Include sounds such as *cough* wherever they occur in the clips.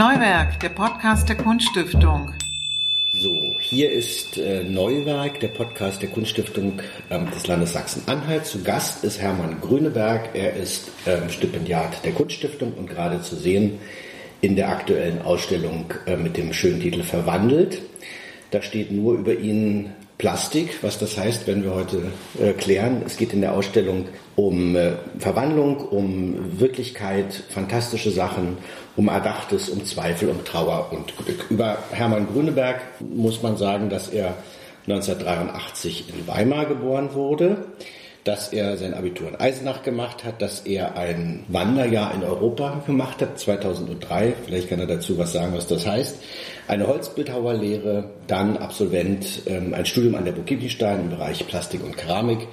Neuwerk, der Podcast der Kunststiftung. So, hier ist äh, Neuwerk, der Podcast der Kunststiftung ähm, des Landes Sachsen-Anhalt. Zu Gast ist Hermann Grüneberg. Er ist ähm, Stipendiat der Kunststiftung und gerade zu sehen in der aktuellen Ausstellung äh, mit dem schönen Titel Verwandelt. Da steht nur über ihn Plastik, was das heißt, wenn wir heute äh, klären. Es geht in der Ausstellung um äh, Verwandlung, um Wirklichkeit, fantastische Sachen, um Erdachtes, um Zweifel, um Trauer und Glück. Über Hermann Grüneberg muss man sagen, dass er 1983 in Weimar geboren wurde dass er sein Abitur in Eisenach gemacht hat, dass er ein Wanderjahr in Europa gemacht hat, 2003. Vielleicht kann er dazu was sagen, was das heißt. Eine Holzbildhauerlehre, dann Absolvent, ähm, ein Studium an der Burg-Giebichenstein im Bereich Plastik und Keramik.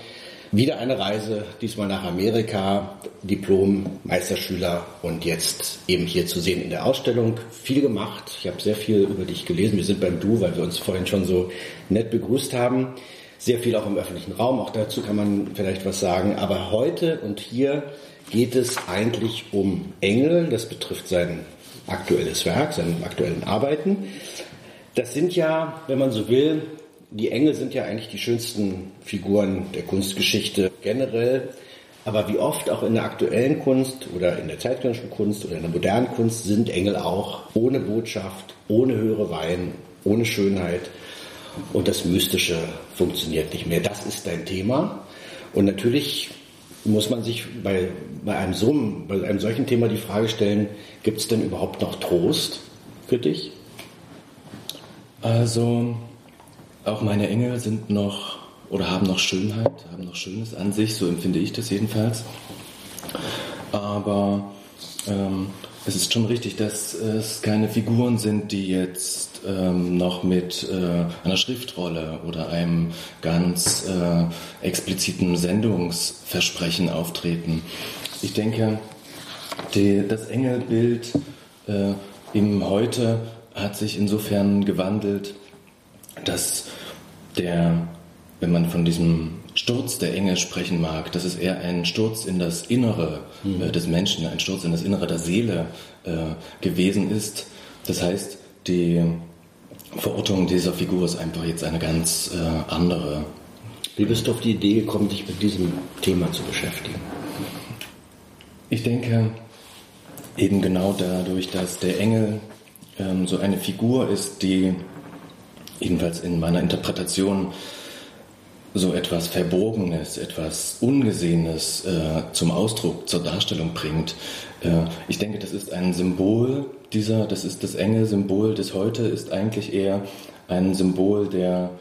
Wieder eine Reise, diesmal nach Amerika, Diplom, Meisterschüler und jetzt eben hier zu sehen in der Ausstellung. Viel gemacht. Ich habe sehr viel über dich gelesen. Wir sind beim Du, weil wir uns vorhin schon so nett begrüßt haben sehr viel auch im öffentlichen Raum, auch dazu kann man vielleicht was sagen. Aber heute und hier geht es eigentlich um Engel, das betrifft sein aktuelles Werk, seine aktuellen Arbeiten. Das sind ja, wenn man so will, die Engel sind ja eigentlich die schönsten Figuren der Kunstgeschichte generell. Aber wie oft auch in der aktuellen Kunst oder in der zeitgenössischen Kunst oder in der modernen Kunst sind Engel auch ohne Botschaft, ohne höhere Wein, ohne Schönheit und das Mystische funktioniert nicht mehr. Das ist dein Thema. Und natürlich muss man sich bei, bei, einem, so, bei einem solchen Thema die Frage stellen, gibt es denn überhaupt noch Trost für dich? Also, auch meine Engel sind noch oder haben noch Schönheit, haben noch Schönes an sich, so empfinde ich das jedenfalls. Aber ähm, es ist schon richtig, dass es keine Figuren sind, die jetzt ähm, noch mit äh, einer Schriftrolle oder einem ganz äh, expliziten Sendungsversprechen auftreten. Ich denke, die, das Engelbild äh, im Heute hat sich insofern gewandelt, dass der, wenn man von diesem Sturz der Engel sprechen mag, dass es eher ein Sturz in das Innere mhm. äh, des Menschen, ein Sturz in das Innere der Seele äh, gewesen ist. Das heißt, die Verortung dieser Figur ist einfach jetzt eine ganz äh, andere. Wie bist du auf die Idee gekommen, dich mit diesem Thema zu beschäftigen? Ich denke, eben genau dadurch, dass der Engel ähm, so eine Figur ist, die jedenfalls in meiner Interpretation so etwas Verbogenes, etwas Ungesehenes äh, zum Ausdruck, zur Darstellung bringt. Äh, ich denke, das ist ein Symbol dieser, das ist das enge Symbol des Heute, ist eigentlich eher ein Symbol der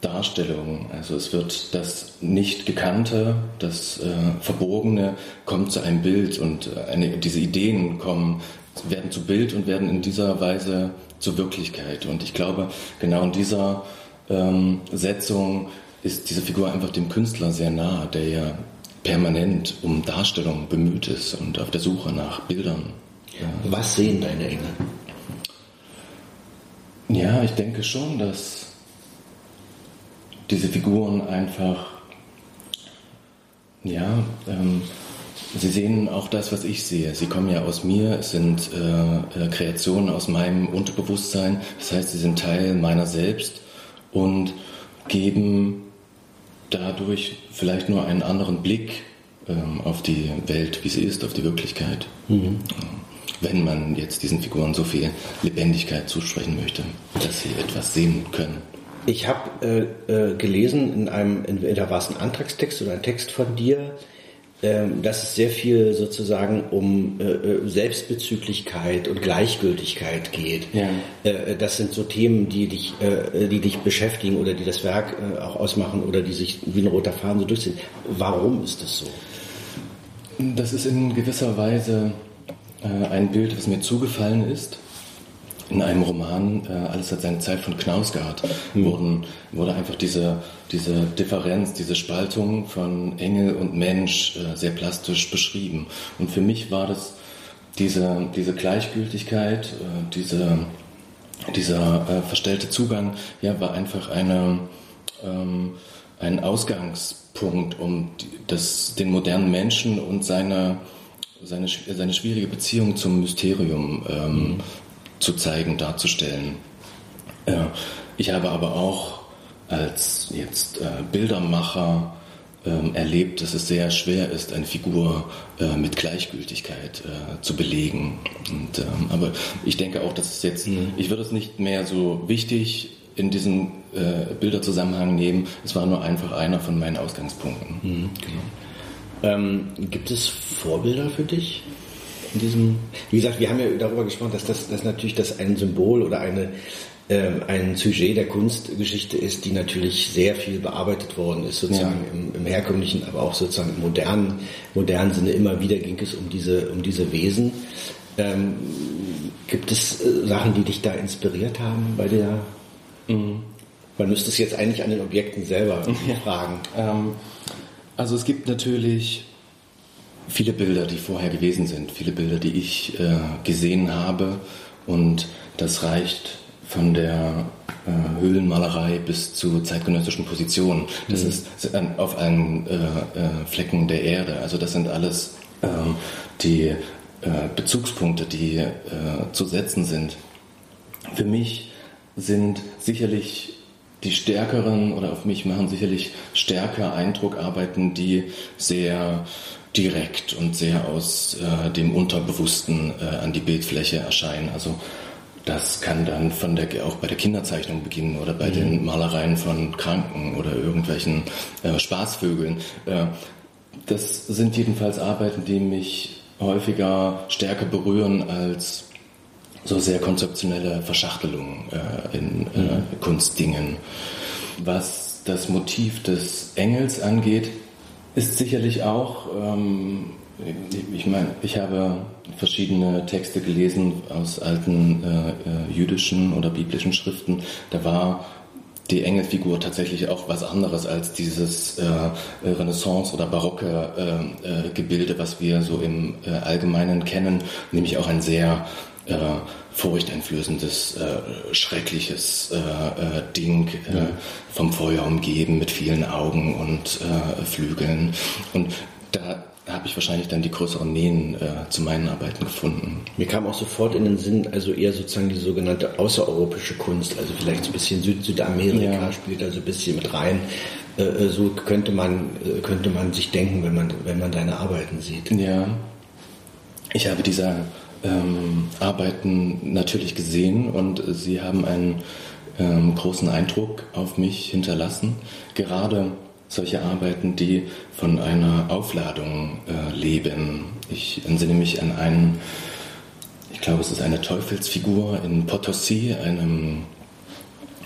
Darstellung. Also es wird das nicht Gekannte, das äh, Verbogene kommt zu einem Bild und äh, eine, diese Ideen kommen, werden zu Bild und werden in dieser Weise zur Wirklichkeit. Und ich glaube, genau in dieser ähm, Setzung ist diese Figur einfach dem Künstler sehr nah, der ja permanent um Darstellung bemüht ist und auf der Suche nach Bildern. Ja. Was sehen deine Engel? Ja, ich denke schon, dass diese Figuren einfach, ja, ähm, sie sehen auch das, was ich sehe. Sie kommen ja aus mir, es sind äh, äh Kreationen aus meinem Unterbewusstsein, das heißt, sie sind Teil meiner selbst und geben dadurch vielleicht nur einen anderen Blick ähm, auf die Welt, wie sie ist, auf die Wirklichkeit. Mhm. Wenn man jetzt diesen Figuren so viel Lebendigkeit zusprechen möchte, dass sie etwas sehen können. Ich habe äh, äh, gelesen in einem, entweder war es ein Antragstext oder ein Text von dir, ähm, dass es sehr viel sozusagen um äh, äh, Selbstbezüglichkeit und Gleichgültigkeit geht. Ja. Äh, das sind so Themen, die dich, die dich beschäftigen oder die das Werk auch ausmachen oder die sich wie ein roter Faden so durchziehen. Warum ist das so? Das ist in gewisser Weise ein Bild, was mir zugefallen ist in einem Roman, äh, alles hat seine Zeit von Knausgard, mhm. wurden, wurde einfach diese, diese Differenz, diese Spaltung von Engel und Mensch äh, sehr plastisch beschrieben. Und für mich war das diese, diese Gleichgültigkeit, äh, diese, dieser äh, verstellte Zugang, ja, war einfach eine, ähm, ein Ausgangspunkt, um das, den modernen Menschen und seine seine, seine schwierige Beziehung zum Mysterium ähm, mhm. Zu zeigen, darzustellen. Äh, ich habe aber auch als jetzt äh, Bildermacher ähm, erlebt, dass es sehr schwer ist, eine Figur äh, mit Gleichgültigkeit äh, zu belegen. Und, ähm, aber ich denke auch, dass es jetzt, mhm. ich würde es nicht mehr so wichtig in diesen äh, Bilderzusammenhang nehmen. Es war nur einfach einer von meinen Ausgangspunkten. Mhm, genau. Ähm, gibt es Vorbilder für dich? In diesem, wie gesagt, wir haben ja darüber gesprochen, dass das, dass natürlich das ein Symbol oder eine, äh, ein Sujet der Kunstgeschichte ist, die natürlich sehr viel bearbeitet worden ist, sozusagen ja. im, im, herkömmlichen, aber auch sozusagen im modernen, modernen Sinne. Immer wieder ging es um diese, um diese Wesen. Ähm, gibt es äh, Sachen, die dich da inspiriert haben bei der? Mhm. Man müsste es jetzt eigentlich an den Objekten selber *laughs* ja. fragen. Ähm, also es gibt natürlich viele Bilder, die vorher gewesen sind, viele Bilder, die ich äh, gesehen habe und das reicht von der äh, Höhlenmalerei bis zu zeitgenössischen Positionen. Das mhm. ist auf allen äh, äh, Flecken der Erde. Also das sind alles ähm, die äh, Bezugspunkte, die äh, zu setzen sind. Für mich sind sicherlich die stärkeren oder auf mich machen sicherlich stärker Eindruck arbeiten, die sehr direkt und sehr aus äh, dem Unterbewussten äh, an die Bildfläche erscheinen. Also das kann dann von der, auch bei der Kinderzeichnung beginnen oder bei mhm. den Malereien von Kranken oder irgendwelchen äh, Spaßvögeln. Äh, das sind jedenfalls Arbeiten, die mich häufiger stärker berühren als so sehr konzeptionelle Verschachtelung äh, in äh, mhm. Kunstdingen. Was das Motiv des Engels angeht, ist sicherlich auch, ähm, ich meine, ich habe verschiedene Texte gelesen aus alten äh, äh, jüdischen oder biblischen Schriften. Da war die Engelfigur tatsächlich auch was anderes als dieses äh, Renaissance- oder barocke äh, äh, Gebilde, was wir so im äh, Allgemeinen kennen, nämlich auch ein sehr äh, furchteinflößendes, äh, schreckliches äh, äh Ding, äh, ja. vom Feuer umgeben mit vielen Augen und äh, Flügeln. Und da habe ich wahrscheinlich dann die größeren Nähen äh, zu meinen Arbeiten gefunden. Mir kam auch sofort in den Sinn, also eher sozusagen die sogenannte außereuropäische Kunst, also vielleicht so ein bisschen Süd Südamerika ja. spielt also ein bisschen mit rein. So könnte man, könnte man sich denken, wenn man, wenn man deine Arbeiten sieht. Ja. Ich habe dieser ähm, Arbeiten natürlich gesehen und sie haben einen ähm, großen Eindruck auf mich hinterlassen. Gerade solche Arbeiten, die von einer Aufladung äh, leben. Ich entsinne mich an einen, ich glaube, es ist eine Teufelsfigur in Potosi, einem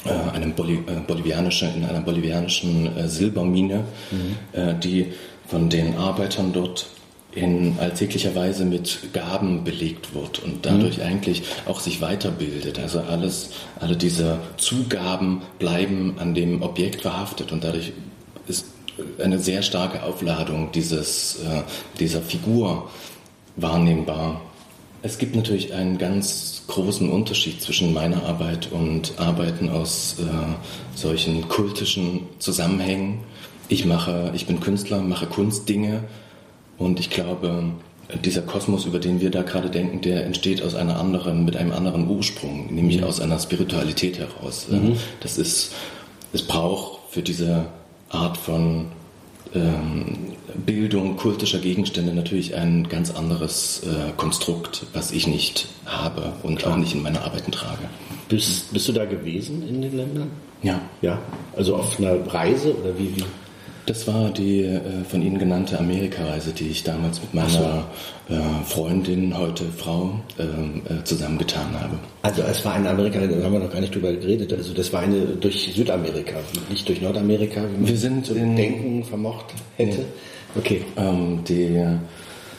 äh, einem Boli äh, bolivianischen, in einer bolivianischen äh, Silbermine, mhm. Äh, die von den Arbeitern dort in alltäglicher Weise mit Gaben belegt wird und dadurch mhm. eigentlich auch sich weiterbildet. Also alles, alle diese Zugaben bleiben an dem Objekt verhaftet und dadurch ist eine sehr starke Aufladung dieses, äh, dieser Figur wahrnehmbar. Es gibt natürlich einen ganz großen Unterschied zwischen meiner Arbeit und Arbeiten aus äh, solchen kultischen Zusammenhängen. Ich mache, ich bin Künstler, mache Kunstdinge und ich glaube, dieser Kosmos, über den wir da gerade denken, der entsteht aus einer anderen, mit einem anderen Ursprung, nämlich mhm. aus einer Spiritualität heraus. Mhm. Das ist, es braucht für diese Art von ähm, Bildung kultischer Gegenstände natürlich ein ganz anderes äh, Konstrukt, was ich nicht habe und Klar. auch nicht in meine Arbeiten trage. Bist, bist du da gewesen in den Ländern? Ja. Ja. Also auf einer Reise oder wie? wie? Das war die äh, von Ihnen genannte Amerikareise, die ich damals mit meiner so. äh, Freundin, heute Frau, ähm, äh, zusammengetan habe. Also es war eine Amerikareise, da haben wir noch gar nicht drüber geredet. Also das war eine durch Südamerika, nicht durch Nordamerika, wie man wir sind so in, denken vermocht hätte. Nee. Okay. Ähm, die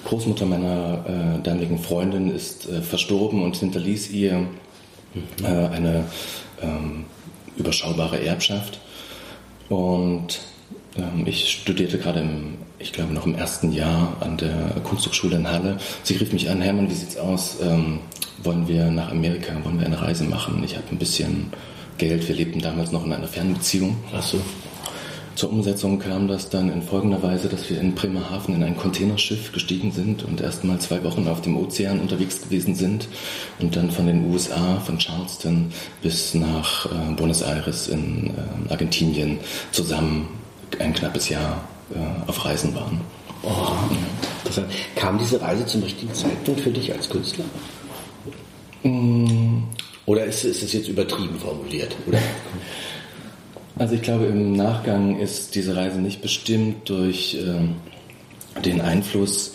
Großmutter meiner äh, damaligen Freundin ist äh, verstorben und hinterließ ihr. Äh, eine ähm, überschaubare Erbschaft. Und ich studierte gerade im, ich glaube noch im ersten Jahr an der Kunsthochschule in Halle. Sie rief mich an, Hermann, wie sieht's aus? Ähm, wollen wir nach Amerika, wollen wir eine Reise machen? Ich habe ein bisschen Geld, wir lebten damals noch in einer Fernbeziehung. Ach so. zur Umsetzung kam das dann in folgender Weise, dass wir in Bremerhaven in ein Containerschiff gestiegen sind und erstmal zwei Wochen auf dem Ozean unterwegs gewesen sind und dann von den USA, von Charleston bis nach äh, Buenos Aires in äh, Argentinien zusammen ein knappes Jahr äh, auf Reisen waren. Oh, ja. Kam diese Reise zum richtigen Zeitpunkt für dich als Künstler? Mm. Oder ist, ist es jetzt übertrieben formuliert? Oder? *laughs* Also ich glaube, im Nachgang ist diese Reise nicht bestimmt durch äh, den Einfluss,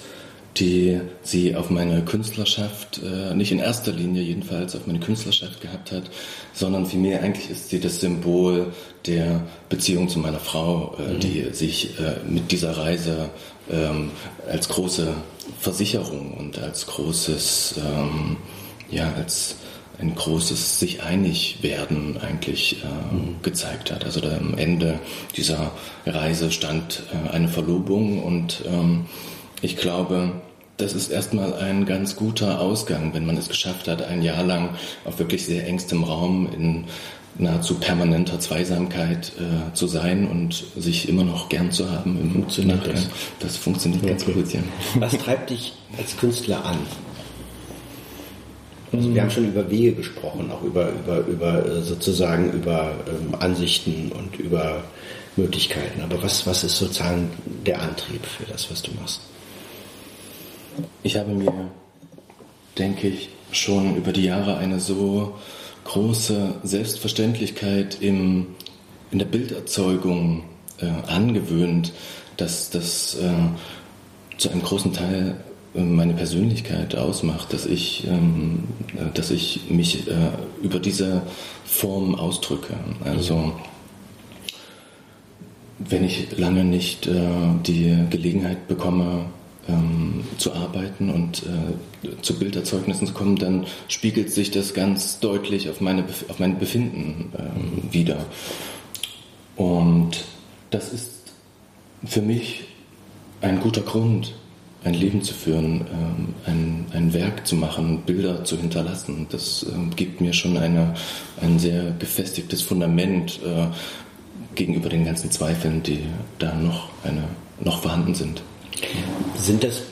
die sie auf meine Künstlerschaft, äh, nicht in erster Linie jedenfalls auf meine Künstlerschaft gehabt hat, sondern vielmehr eigentlich ist sie das Symbol der Beziehung zu meiner Frau, äh, mhm. die sich äh, mit dieser Reise ähm, als große Versicherung und als großes, ähm, ja, als ein großes sich einig werden eigentlich äh, mhm. gezeigt hat. Also am Ende dieser Reise stand äh, eine Verlobung und ähm, ich glaube, das ist erstmal ein ganz guter Ausgang, wenn man es geschafft hat, ein Jahr lang auf wirklich sehr engstem Raum in nahezu permanenter Zweisamkeit äh, zu sein und sich immer noch gern zu haben. Funktioniert das? Das funktioniert ja, ganz gut, ja. Was treibt dich als Künstler an? Also wir haben schon über Wege gesprochen, auch über, über, über äh, sozusagen über ähm, Ansichten und über Möglichkeiten. Aber was, was ist sozusagen der Antrieb für das, was du machst? Ich habe mir, denke ich, schon über die Jahre eine so große Selbstverständlichkeit im, in der Bilderzeugung äh, angewöhnt, dass das äh, zu einem großen Teil meine Persönlichkeit ausmacht, dass ich, ähm, dass ich mich äh, über diese Form ausdrücke. Also wenn ich lange nicht äh, die Gelegenheit bekomme, ähm, zu arbeiten und äh, zu Bilderzeugnissen zu kommen, dann spiegelt sich das ganz deutlich auf, meine, auf mein Befinden ähm, wieder. Und das ist für mich ein guter Grund, ein Leben zu führen, ähm, ein, ein Werk zu machen, Bilder zu hinterlassen. Das ähm, gibt mir schon eine, ein sehr gefestigtes Fundament äh, gegenüber den ganzen Zweifeln, die da noch, eine, noch vorhanden sind. Sind das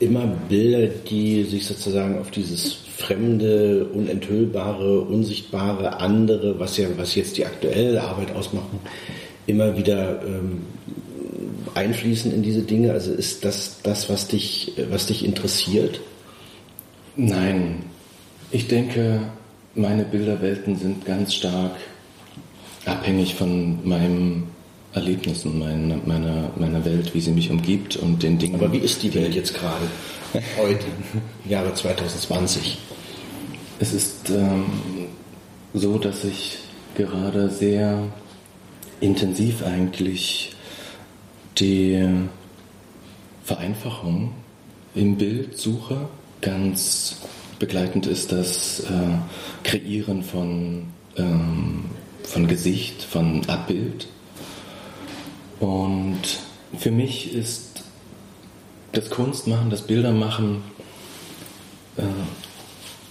immer Bilder, die sich sozusagen auf dieses fremde, unenthüllbare, unsichtbare, andere, was ja, was jetzt die aktuelle Arbeit ausmachen, immer wieder ähm, einfließen in diese Dinge? Also ist das das, was dich, was dich interessiert? Nein. Ich denke, meine Bilderwelten sind ganz stark abhängig von meinem Erlebnissen, meine, meiner, meiner Welt, wie sie mich umgibt und den Dingen. Aber wie ist die Welt jetzt gerade? *laughs* Heute, Jahre 2020? Es ist ähm, so, dass ich gerade sehr intensiv eigentlich die Vereinfachung im Bild suche. Ganz begleitend ist das äh, Kreieren von, ähm, von Gesicht, von Abbild. Und für mich ist das Kunstmachen, das Bildermachen äh,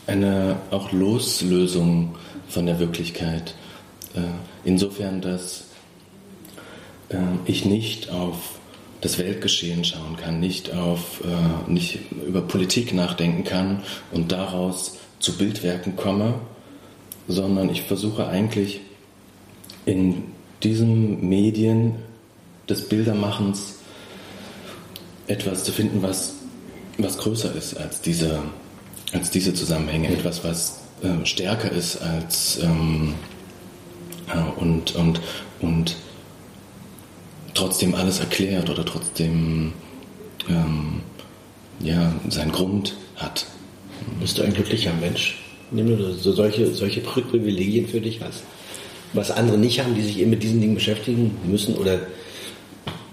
eine auch Loslösung von der Wirklichkeit. Äh, insofern, dass äh, ich nicht auf das Weltgeschehen schauen kann, nicht auf, nicht über Politik nachdenken kann und daraus zu Bildwerken komme, sondern ich versuche eigentlich in diesen Medien des Bildermachens etwas zu finden, was, was größer ist als diese, als diese Zusammenhänge, etwas, was äh, stärker ist als ähm, äh, und, und, und trotzdem alles erklärt oder trotzdem ähm, ja, seinen Grund hat. Bist du ein glücklicher Mensch, wenn du so solche, solche Privilegien für dich hast? Was andere nicht haben, die sich eben mit diesen Dingen beschäftigen müssen oder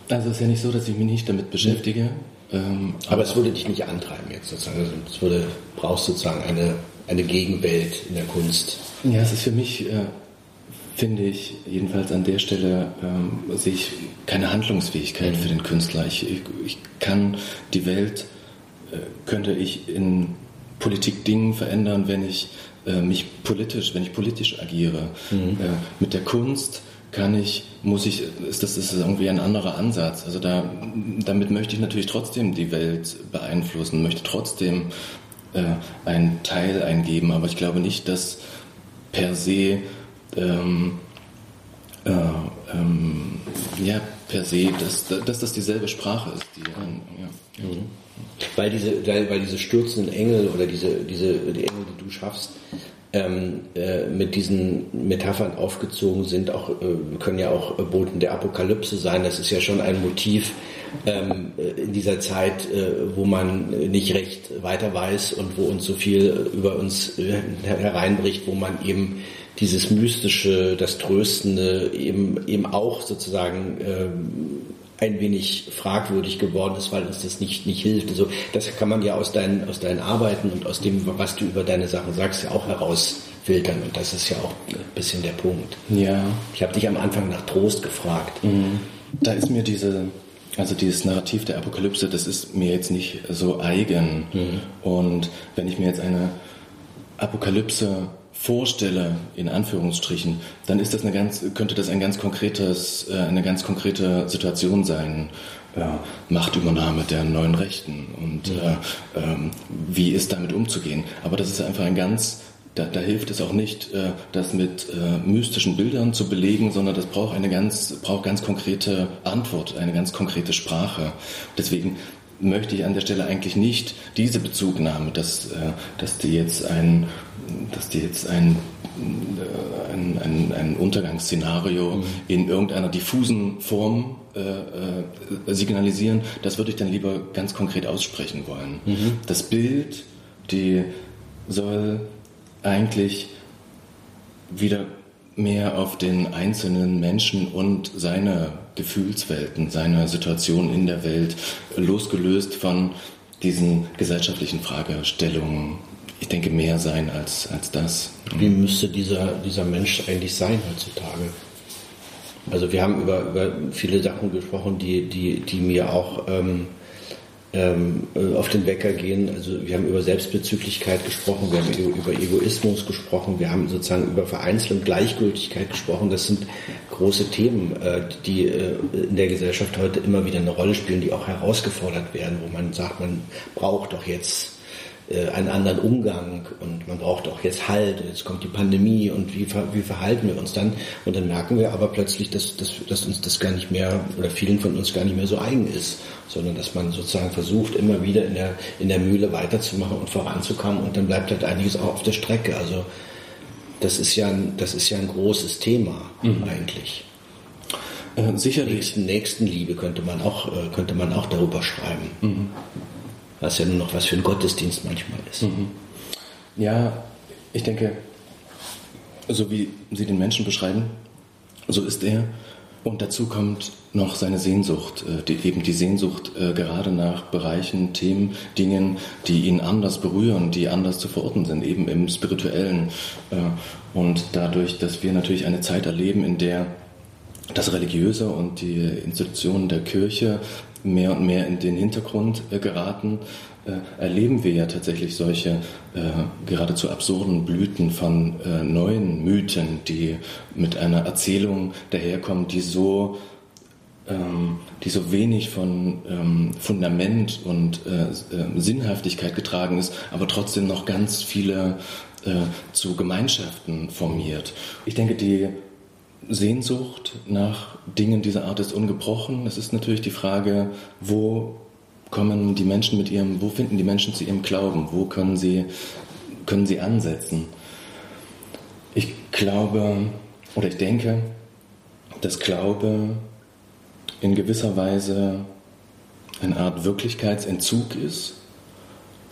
also es ist ja nicht so, dass ich mich nicht damit beschäftige. Ähm, aber, aber, es würde dich nicht antreiben jetzt sozusagen. Also es würde, brauchst sozusagen eine, eine Gegenwelt in der Kunst. Ja, es ist für mich äh, finde ich, jedenfalls an der Stelle ähm, sehe ich keine Handlungsfähigkeit mhm. für den Künstler. Ich, ich, ich kann die Welt, äh, könnte ich in Politik Dingen verändern, wenn ich äh, mich politisch, wenn ich politisch agiere. Mhm. Äh, mit der Kunst kann ich, muss ich, ist das ist irgendwie ein anderer Ansatz. Also da, damit möchte ich natürlich trotzdem die Welt beeinflussen, möchte trotzdem äh, einen Teil eingeben, aber ich glaube nicht, dass per se ähm, äh, ähm, ja, per se, dass, dass das dieselbe Sprache ist. Die, ja. Mhm. Weil diese, weil diese stürzenden Engel oder diese, diese die Engel, die du schaffst, ähm, äh, mit diesen Metaphern aufgezogen sind, auch äh, können ja auch Boten der Apokalypse sein. Das ist ja schon ein Motiv ähm, äh, in dieser Zeit, äh, wo man nicht recht weiter weiß und wo uns so viel über uns äh, hereinbricht, wo man eben dieses Mystische, das Tröstende eben, eben auch sozusagen ähm, ein wenig fragwürdig geworden ist, weil uns das nicht, nicht hilft. Also das kann man ja aus deinen, aus deinen Arbeiten und aus dem, was du über deine Sachen sagst, ja auch herausfiltern. Und das ist ja auch ein bisschen der Punkt. Ja. Ich habe dich am Anfang nach Trost gefragt. Mhm. Da ist mir diese, also dieses Narrativ der Apokalypse, das ist mir jetzt nicht so eigen. Mhm. Und wenn ich mir jetzt eine Apokalypse vorstelle, in Anführungsstrichen, dann ist das eine ganz, könnte das ein ganz konkretes, äh, eine ganz konkrete Situation sein. Ja, Machtübernahme der neuen Rechten und mhm. äh, ähm, wie ist damit umzugehen. Aber das ist einfach ein ganz, da, da hilft es auch nicht, äh, das mit äh, mystischen Bildern zu belegen, sondern das braucht eine ganz, braucht ganz konkrete Antwort, eine ganz konkrete Sprache. Deswegen möchte ich an der Stelle eigentlich nicht diese Bezugnahme, dass, dass die jetzt ein, dass die jetzt ein, äh, ein, ein, ein Untergangsszenario mhm. in irgendeiner diffusen Form äh, äh, signalisieren, das würde ich dann lieber ganz konkret aussprechen wollen. Mhm. Das Bild, die soll eigentlich wieder mehr auf den einzelnen Menschen und seine Gefühlswelten, seine Situation in der Welt, losgelöst von diesen gesellschaftlichen Fragestellungen, ich denke, mehr sein als, als das. Wie müsste dieser, dieser Mensch eigentlich sein heutzutage? Also wir haben über, über viele Sachen gesprochen, die, die, die mir auch ähm, ähm, äh, auf den Wecker gehen. Also wir haben über Selbstbezüglichkeit gesprochen, wir haben über Egoismus gesprochen, wir haben sozusagen über Vereinzelung, Gleichgültigkeit gesprochen. Das sind große Themen, äh, die äh, in der Gesellschaft heute immer wieder eine Rolle spielen, die auch herausgefordert werden, wo man sagt, man braucht doch jetzt einen anderen Umgang und man braucht auch jetzt Halt und jetzt kommt die Pandemie und wie, wie verhalten wir uns dann? Und dann merken wir aber plötzlich, dass, dass, dass uns das gar nicht mehr oder vielen von uns gar nicht mehr so eigen ist, sondern dass man sozusagen versucht, immer wieder in der, in der Mühle weiterzumachen und voranzukommen und dann bleibt halt einiges auch auf der Strecke. Also das ist ja ein, das ist ja ein großes Thema mhm. eigentlich. Äh, sicherlich. Nächsten, Nächstenliebe könnte man auch, äh, könnte man auch darüber schreiben. Mhm was ja nur noch was für ein Gottesdienst manchmal ist. Mhm. Ja, ich denke, so wie Sie den Menschen beschreiben, so ist er. Und dazu kommt noch seine Sehnsucht, äh, die, eben die Sehnsucht äh, gerade nach Bereichen, Themen, Dingen, die ihn anders berühren, die anders zu verorten sind, eben im spirituellen. Äh, und dadurch, dass wir natürlich eine Zeit erleben, in der das Religiöse und die Institutionen der Kirche mehr und mehr in den Hintergrund äh, geraten, äh, erleben wir ja tatsächlich solche äh, geradezu absurden Blüten von äh, neuen Mythen, die mit einer Erzählung daherkommen, die so ähm, die so wenig von ähm, Fundament und äh, äh, Sinnhaftigkeit getragen ist, aber trotzdem noch ganz viele zu Gemeinschaften formiert. Ich denke, die Sehnsucht nach Dingen dieser Art ist ungebrochen. Es ist natürlich die Frage, wo kommen die Menschen mit ihrem, wo finden die Menschen zu ihrem Glauben? Wo können sie, können sie ansetzen? Ich glaube oder ich denke, dass Glaube in gewisser Weise eine Art Wirklichkeitsentzug ist,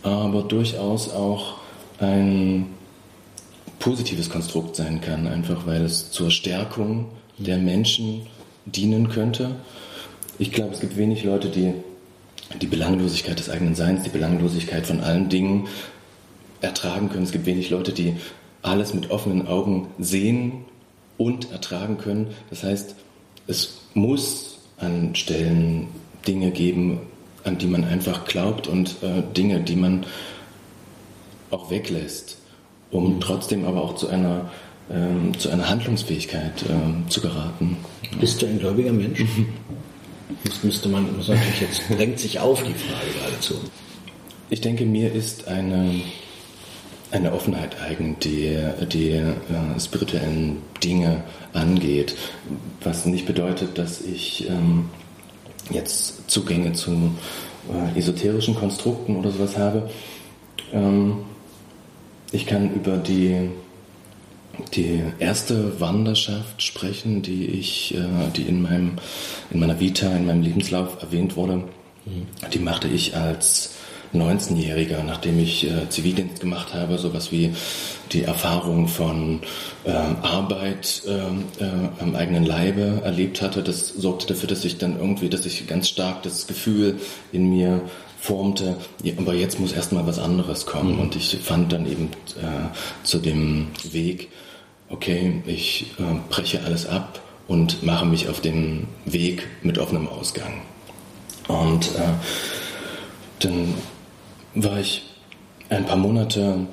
aber durchaus auch ein positives Konstrukt sein kann, einfach weil es zur Stärkung der Menschen dienen könnte. Ich glaube, es gibt wenig Leute, die die Belanglosigkeit des eigenen Seins, die Belanglosigkeit von allen Dingen ertragen können. Es gibt wenig Leute, die alles mit offenen Augen sehen und ertragen können. Das heißt, es muss an Stellen Dinge geben, an die man einfach glaubt und äh, Dinge, die man auch weglässt um trotzdem aber auch zu einer ähm, zu einer Handlungsfähigkeit ähm, zu geraten. Bist du ein gläubiger Mensch? Das müsste man, natürlich jetzt, drängt sich auf die Frage geradezu. Ich denke, mir ist eine, eine Offenheit eigen, die die äh, spirituellen Dinge angeht, was nicht bedeutet, dass ich ähm, jetzt Zugänge zu äh, esoterischen Konstrukten oder sowas habe. Ähm, ich kann über die, die erste Wanderschaft sprechen, die ich, äh, die in meinem, in meiner Vita, in meinem Lebenslauf erwähnt wurde. Mhm. Die machte ich als 19-Jähriger, nachdem ich äh, Zivildienst gemacht habe, sowas wie die Erfahrung von äh, Arbeit äh, äh, am eigenen Leibe erlebt hatte. Das sorgte dafür, dass ich dann irgendwie, dass ich ganz stark das Gefühl in mir formte, aber jetzt muss erstmal was anderes kommen. Mhm. Und ich fand dann eben äh, zu dem Weg, okay, ich äh, breche alles ab und mache mich auf den Weg mit offenem Ausgang. Und äh, dann war ich ein paar Monate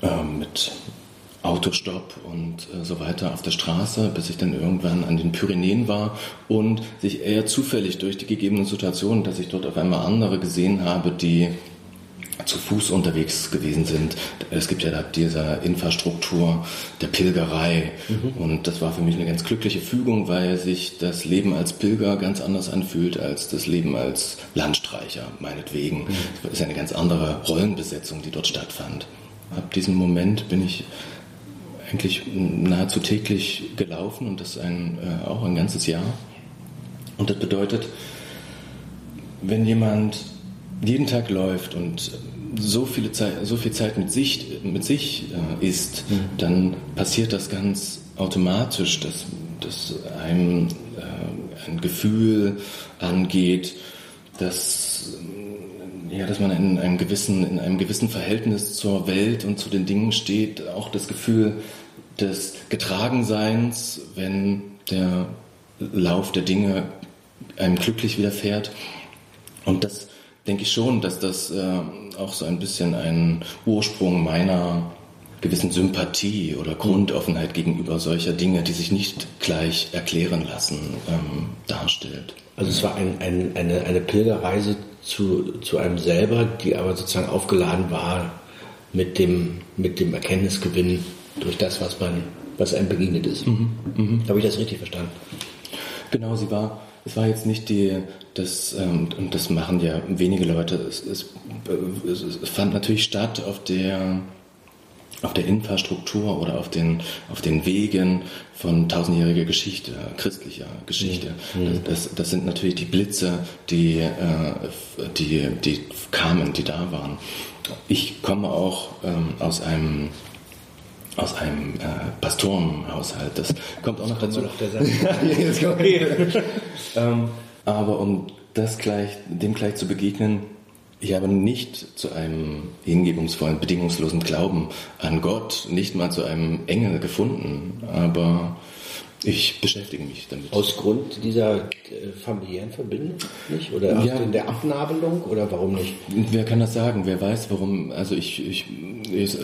äh, mit Autostopp und äh, so weiter auf der Straße, bis ich dann irgendwann an den Pyrenäen war und sich eher zufällig durch die gegebenen Situationen, dass ich dort auf einmal andere gesehen habe, die zu Fuß unterwegs gewesen sind. Es gibt ja da diese Infrastruktur der Pilgerei mhm. und das war für mich eine ganz glückliche Fügung, weil sich das Leben als Pilger ganz anders anfühlt als das Leben als Landstreicher, meinetwegen. Mhm. Das ist eine ganz andere Rollenbesetzung, die dort stattfand. Ab diesem Moment bin ich eigentlich nahezu täglich gelaufen und das ein, äh, auch ein ganzes Jahr. Und das bedeutet, wenn jemand jeden Tag läuft und so, viele Zeit, so viel Zeit mit sich, mit sich äh, ist, mhm. dann passiert das ganz automatisch, dass, dass einem äh, ein Gefühl angeht, dass, ja, dass man in einem, gewissen, in einem gewissen Verhältnis zur Welt und zu den Dingen steht. Auch das Gefühl des Getragenseins, wenn der Lauf der Dinge einem glücklich widerfährt. Und das denke ich schon, dass das äh, auch so ein bisschen ein Ursprung meiner gewissen Sympathie oder Grundoffenheit gegenüber solcher Dinge, die sich nicht gleich erklären lassen, ähm, darstellt. Also es war ein, ein, eine, eine Pilgerreise zu, zu einem selber, die aber sozusagen aufgeladen war mit dem, mit dem Erkenntnisgewinn durch das, was man, was einem begegnet ist. Mhm, mh. Habe ich das richtig verstanden? Genau, sie war es war jetzt nicht die, das, ähm, und das machen ja wenige Leute, es, es, es fand natürlich statt auf der, auf der Infrastruktur oder auf den, auf den Wegen von tausendjähriger Geschichte, christlicher Geschichte. Mhm. Das, das sind natürlich die Blitze, die, äh, die, die kamen, die da waren. Ich komme auch ähm, aus einem aus einem äh, Pastorenhaushalt. Das kommt auch noch dazu. Noch der *laughs* *laughs* ähm, aber um das gleich, dem gleich zu begegnen, ich habe nicht zu einem hingebungsvollen, bedingungslosen Glauben an Gott, nicht mal zu einem Engel gefunden, aber ich beschäftige mich damit. Aus Grund dieser äh, familiären Verbindung nicht? Oder ja. der Abnabelung? Oder warum nicht? Wer kann das sagen? Wer weiß, warum? Also ich, ich, ich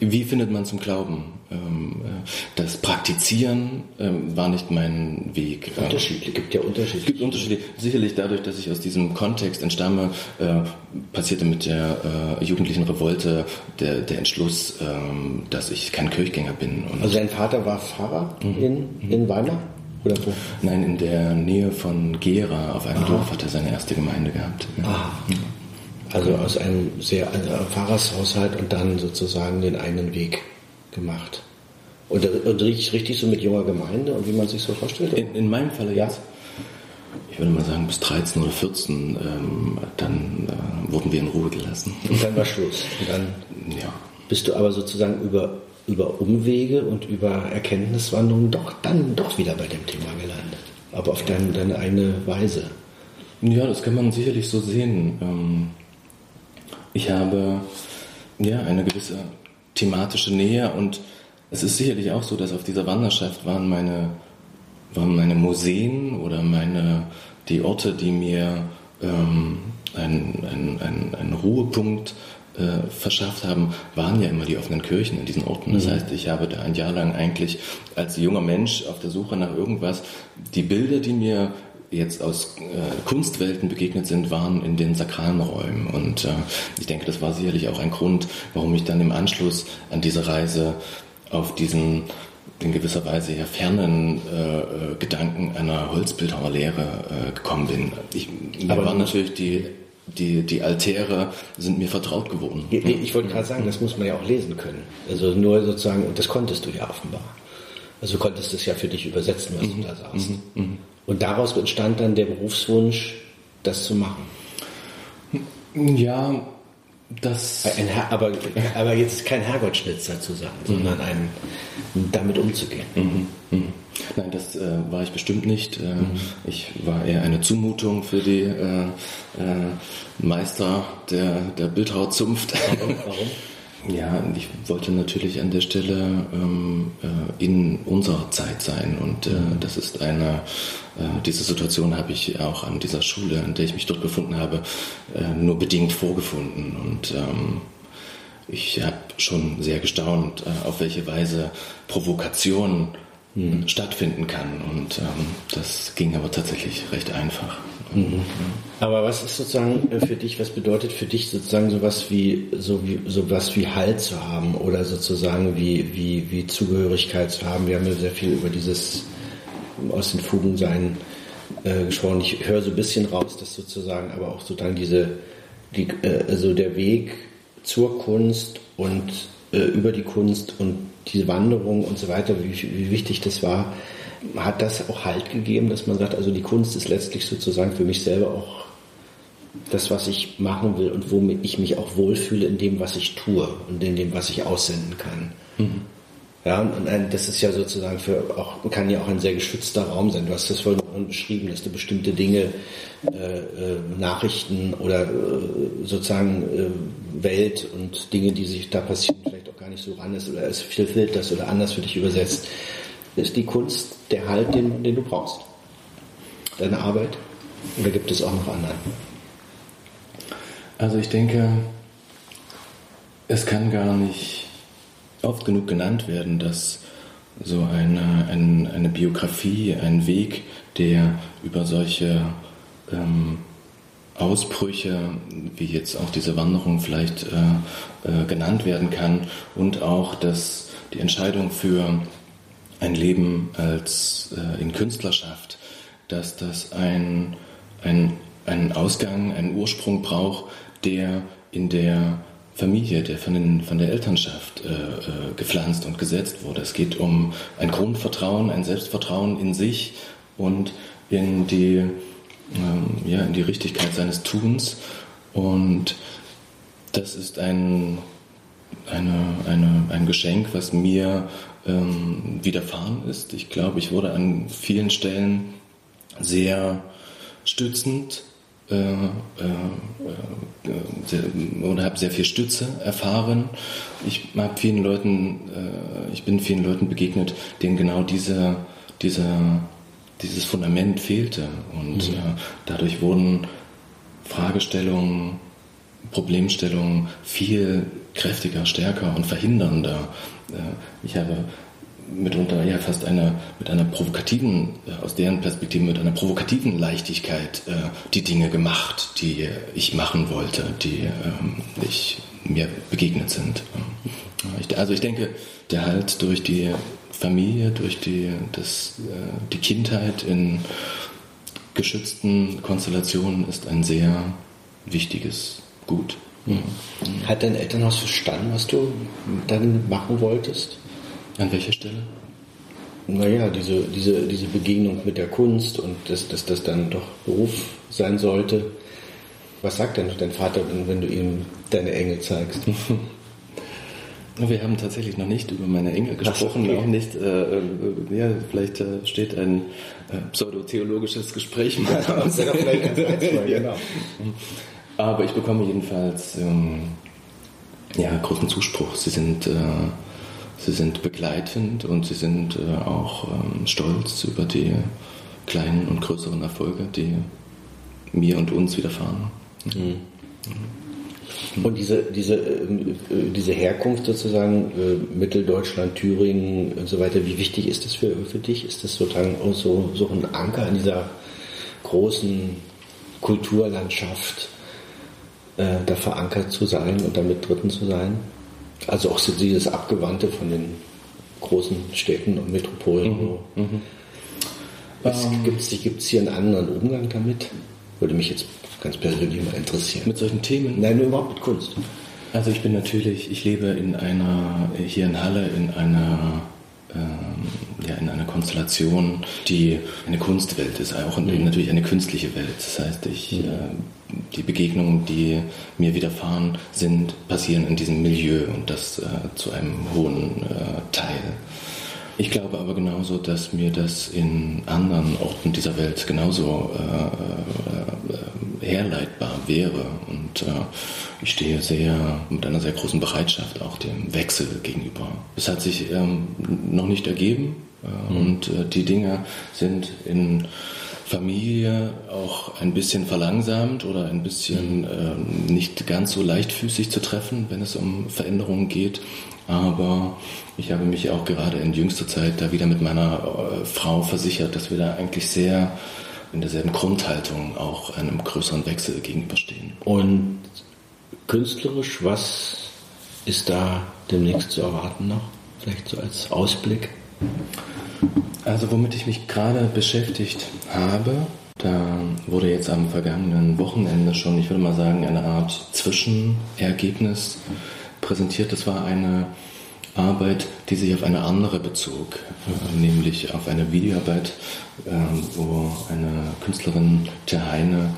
wie findet man zum Glauben? Ähm, äh, das Praktizieren ähm, war nicht mein Weg. Unterschiedlich, gibt ja Unterschiede. Es gibt Unterschiede. Sicherlich dadurch, dass ich aus diesem Kontext entstamme, äh, passierte mit der jugendlichen Revolte der, der Entschluss, ähm, dass ich kein Kirchgänger bin. also dein Vater war Pfarrer? Mhm in, in Weimar? Oder wo? Nein, in der Nähe von Gera, auf einem Aha. Dorf, hat er seine erste Gemeinde gehabt. Ja. Also aus einem sehr also Pfarrershaushalt und dann sozusagen den eigenen Weg gemacht. Und, und richtig, richtig so mit junger Gemeinde und wie man sich so vorstellt? In, in meinem Falle ja. Ich würde mal sagen, bis 13 oder 14, ähm, dann äh, wurden wir in Ruhe gelassen. Und dann war Schluss. Und *laughs* dann ja. bist du aber sozusagen über über Umwege und über Erkenntniswandlungen doch dann doch wieder bei dem Thema gelandet. Aber auf deine, deine eigene Weise. Ja, das kann man sicherlich so sehen. Ähm, ich habe ja eine gewisse thematische Nähe und es ist sicherlich auch so, dass auf dieser Wanderschaft waren meine, waren meine Museen oder meine, die Orte, die mir ähm, einen ein, ein Ruhepunkt äh, verschafft haben, waren ja immer die offenen Kirchen in diesen Orten. Das mhm. heißt, ich habe da ein Jahr lang eigentlich als junger Mensch auf der Suche nach irgendwas, die Bilder, die mir jetzt aus äh, Kunstwelten begegnet sind, waren in den sakralen Räumen. Und äh, ich denke, das war sicherlich auch ein Grund, warum ich dann im Anschluss an diese Reise auf diesen in gewisser Weise ja fernen äh, äh Gedanken einer Holzbildhauerlehre äh, gekommen bin. Ich, Aber waren natürlich die die, die Altäre sind mir vertraut geworden. Ich, ich wollte gerade sagen, das muss man ja auch lesen können. Also nur sozusagen, und das konntest du ja offenbar. Also du konntest es ja für dich übersetzen, was mhm. du da sagst. Mhm. Und daraus entstand dann der Berufswunsch, das zu machen. Ja, das. Ein, aber, aber jetzt kein Herrgottschnitzer zu sein, mhm. sondern ein, damit umzugehen. Mhm. Mhm. Nein, das äh, war ich bestimmt nicht. Äh, mhm. Ich war eher eine Zumutung für die äh, äh Meister der, der Bildhauerzunft. Warum? Warum? *laughs* Ja, ich wollte natürlich an der Stelle ähm, äh, in unserer Zeit sein und äh, das ist eine, äh, diese Situation habe ich auch an dieser Schule, an der ich mich dort befunden habe, äh, nur bedingt vorgefunden und ähm, ich habe schon sehr gestaunt, äh, auf welche Weise Provokation mhm. stattfinden kann und ähm, das ging aber tatsächlich recht einfach. Aber was ist sozusagen äh, für dich, was bedeutet für dich sozusagen sowas wie, so wie, sowas wie Halt zu haben oder sozusagen wie, wie, wie Zugehörigkeit zu haben? Wir haben ja sehr viel über dieses aus den Fugen sein äh, gesprochen. Ich höre so ein bisschen raus, dass sozusagen aber auch sozusagen diese, die, äh, also der Weg zur Kunst und äh, über die Kunst und diese Wanderung und so weiter, wie, wie wichtig das war, hat das auch Halt gegeben, dass man sagt, also die Kunst ist letztlich sozusagen für mich selber auch das, was ich machen will und womit ich mich auch wohlfühle in dem, was ich tue und in dem, was ich aussenden kann. Mhm. Ja, und ein, das ist ja sozusagen für auch, kann ja auch ein sehr geschützter Raum sein. Du hast das vorhin beschrieben, dass du bestimmte Dinge, äh, äh, Nachrichten oder äh, sozusagen äh, Welt und Dinge, die sich da passieren, vielleicht auch gar nicht so ran ist oder es viel filterst oder anders für dich übersetzt ist die Kunst der Halt, den, den du brauchst. Deine Arbeit? Oder gibt es auch noch anderen? Also ich denke, es kann gar nicht oft genug genannt werden, dass so eine, eine, eine Biografie, ein Weg, der über solche ähm, Ausbrüche, wie jetzt auch diese Wanderung vielleicht äh, äh, genannt werden kann, und auch dass die Entscheidung für ein Leben als äh, in Künstlerschaft, dass das ein, ein, einen Ausgang, einen Ursprung braucht, der in der Familie, der von, den, von der Elternschaft äh, äh, gepflanzt und gesetzt wurde. Es geht um ein Grundvertrauen, ein Selbstvertrauen in sich und in die, ähm, ja, in die Richtigkeit seines Tuns. Und das ist ein, eine, eine, ein Geschenk, was mir ähm, widerfahren ist. Ich glaube, ich wurde an vielen Stellen sehr stützend äh, äh, sehr, oder habe sehr viel Stütze erfahren. Ich habe vielen Leuten, äh, ich bin vielen Leuten begegnet, denen genau diese, diese, dieses Fundament fehlte und mhm. Äh, dadurch wurden Fragestellungen, Problemstellungen viel kräftiger, stärker und verhindernder. Äh, ich habe mitunter ja fast eine, mit einer provokativen, äh, aus deren Perspektive mit einer provokativen Leichtigkeit äh, die Dinge gemacht, die ich machen wollte, die ähm, ich, mir begegnet sind. Also ich denke, der Halt durch die Familie, durch die, das, die Kindheit in geschützten Konstellationen ist ein sehr wichtiges Gut. Hat dein Elternhaus verstanden, was du dann machen wolltest? An welcher Stelle? Naja, diese, diese, diese Begegnung mit der Kunst und dass, dass das dann doch Beruf sein sollte. Was sagt denn dein Vater, wenn du ihm deine Engel zeigst? *laughs* Wir haben tatsächlich noch nicht über meine Engel gesprochen, okay. auch nicht. Äh, äh, ja, vielleicht äh, steht ein äh, pseudotheologisches Gespräch *laughs* *laughs* mal ja, aus. Ja, vielleicht ganz eins, genau. Aber ich bekomme jedenfalls ähm, ja, großen Zuspruch. Sie sind, äh, sie sind begleitend und sie sind äh, auch ähm, stolz über die kleinen und größeren Erfolge, die mir und uns widerfahren. Mhm. Und diese, diese, äh, diese Herkunft sozusagen, äh, Mitteldeutschland, Thüringen und so weiter, wie wichtig ist das für, für dich? Ist das sozusagen so, so ein Anker in dieser großen Kulturlandschaft, äh, da verankert zu sein und damit dritten zu sein? Also auch dieses Abgewandte von den großen Städten und Metropolen. Mhm. Mhm. Ähm, Gibt es hier einen anderen Umgang damit? Würde mich jetzt ganz persönlich mal interessieren. Mit solchen Themen? Nein, nur überhaupt mit Kunst. Also ich bin natürlich, ich lebe in einer, hier in Halle in einer, ja, in einer Konstellation, die eine Kunstwelt ist, auch mhm. natürlich eine künstliche Welt. Das heißt, ich, mhm. äh, die Begegnungen, die mir widerfahren sind, passieren in diesem Milieu und das äh, zu einem hohen äh, Teil. Ich glaube aber genauso, dass mir das in anderen Orten dieser Welt genauso äh, äh, herleitbar wäre. Und äh, ich stehe sehr mit einer sehr großen Bereitschaft auch dem Wechsel gegenüber. Es hat sich ähm, noch nicht ergeben äh, mhm. und äh, die Dinge sind in Familie auch ein bisschen verlangsamt oder ein bisschen äh, nicht ganz so leichtfüßig zu treffen, wenn es um Veränderungen geht. Aber ich habe mich auch gerade in jüngster Zeit da wieder mit meiner äh, Frau versichert, dass wir da eigentlich sehr in derselben Grundhaltung auch einem größeren Wechsel gegenüberstehen. Und künstlerisch, was ist da demnächst zu erwarten noch? Vielleicht so als Ausblick? Also womit ich mich gerade beschäftigt habe, da wurde jetzt am vergangenen Wochenende schon, ich würde mal sagen, eine Art Zwischenergebnis präsentiert. Das war eine Arbeit, die sich auf eine andere bezog, äh, nämlich auf eine Videoarbeit, äh, wo eine Künstlerin, Terheine,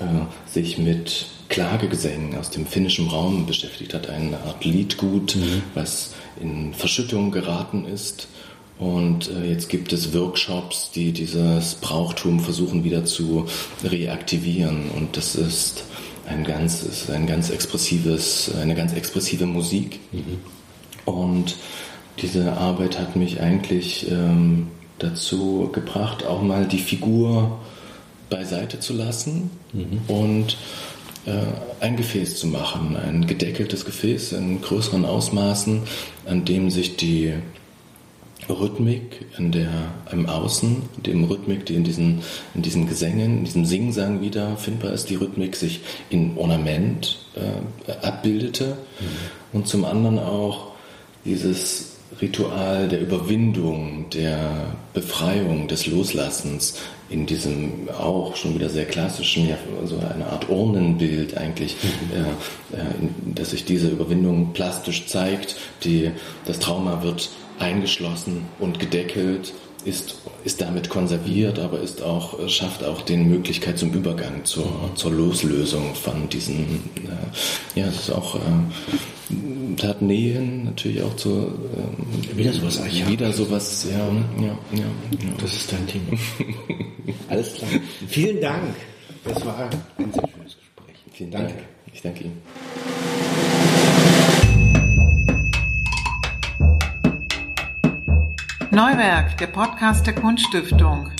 äh, sich mit Klagegesängen aus dem finnischen Raum beschäftigt hat, eine Art Liedgut, mhm. was in Verschüttung geraten ist und äh, jetzt gibt es Workshops, die dieses Brauchtum versuchen wieder zu reaktivieren. Und das ist ein ganz, ist ein ganz expressives, eine ganz expressive Musik. Mhm. Und diese Arbeit hat mich eigentlich ähm, dazu gebracht, auch mal die Figur beiseite zu lassen mhm. und äh, ein Gefäß zu machen, ein gedeckeltes Gefäß in größeren Ausmaßen, an dem sich die Rhythmik in der, im Außen, dem Rhythmik, die in diesen, in diesen Gesängen, in diesem Singsang wieder findbar ist, die Rhythmik sich in Ornament äh, abbildete mhm. und zum anderen auch dieses Ritual der Überwindung, der Befreiung, des Loslassens in diesem auch schon wieder sehr klassischen, ja, so eine Art Urnenbild eigentlich, mhm. äh, äh, dass sich diese Überwindung plastisch zeigt. Die, das Trauma wird eingeschlossen und gedeckelt, ist, ist damit konserviert, aber ist auch, schafft auch den Möglichkeit zum Übergang, zur, zur Loslösung von diesen, äh, ja, es ist auch, äh, hat Nähen natürlich auch zu, äh, wieder sowas, ja. wieder sowas, ja, ja, ja, ja. Das ist dein Thema. *laughs* Alles klar. Vielen Dank. Das war ein sehr schönes Gespräch. Vielen Dank. Danke. Ich danke Ihnen. Neuwerk, der Podcast der Kunststiftung.